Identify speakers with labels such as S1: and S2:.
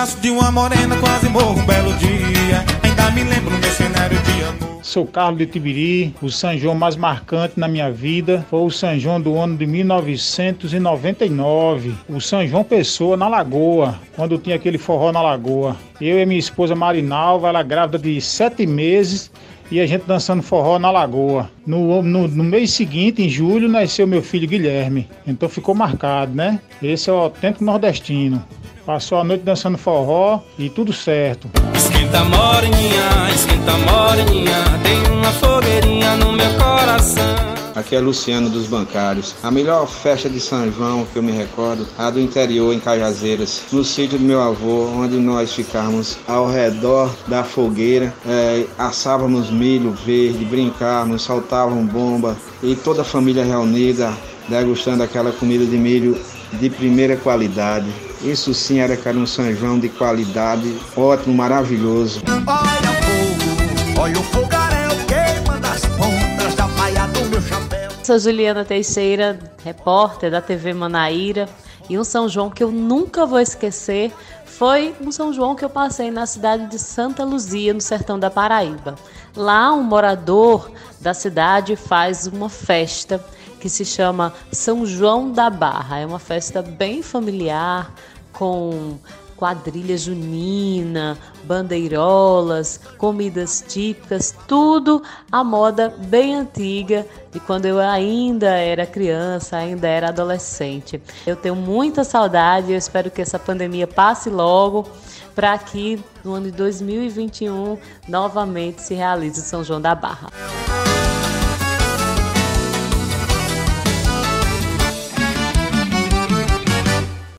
S1: braço de uma morena quase morro um belo dia. Ainda me lembro cenário de amor.
S2: Sou Carlos de Tibiri. O São João mais marcante na minha vida foi o São João do ano de 1999. O São João Pessoa na Lagoa, quando tinha aquele forró na Lagoa. Eu e minha esposa Marinalva, ela grávida de sete meses e a gente dançando forró na lagoa. No, no, no, mês seguinte, em julho, nasceu meu filho Guilherme. Então ficou marcado, né? Esse é o autêntico nordestino. Passou a noite dançando forró e tudo certo.
S1: Esquenta moreninha, esquenta moreninha, tem uma fogueirinha no meu coração.
S3: Aqui é Luciano dos Bancários. A melhor festa de São João que eu me recordo, a do interior em Cajazeiras, no sítio do meu avô, onde nós ficávamos ao redor da fogueira, é, assávamos milho verde, brincávamos, saltavam bomba e toda a família reunida degustando aquela comida de milho de primeira qualidade. Isso sim era um São João de qualidade, ótimo, maravilhoso.
S1: Olha o fogo, olha o fogaréu queima das pontas da paia do meu chapéu.
S4: Sou Juliana Teixeira, repórter da TV Manaíra. E um São João que eu nunca vou esquecer foi um São João que eu passei na cidade de Santa Luzia, no sertão da Paraíba. Lá, um morador da cidade faz uma festa que se chama São João da Barra. É uma festa bem familiar, com quadrilha junina, bandeirolas, comidas típicas, tudo a moda bem antiga de quando eu ainda era criança, ainda era adolescente. Eu tenho muita saudade, eu espero que essa pandemia passe logo para que no ano de 2021 novamente se realize o São João da Barra.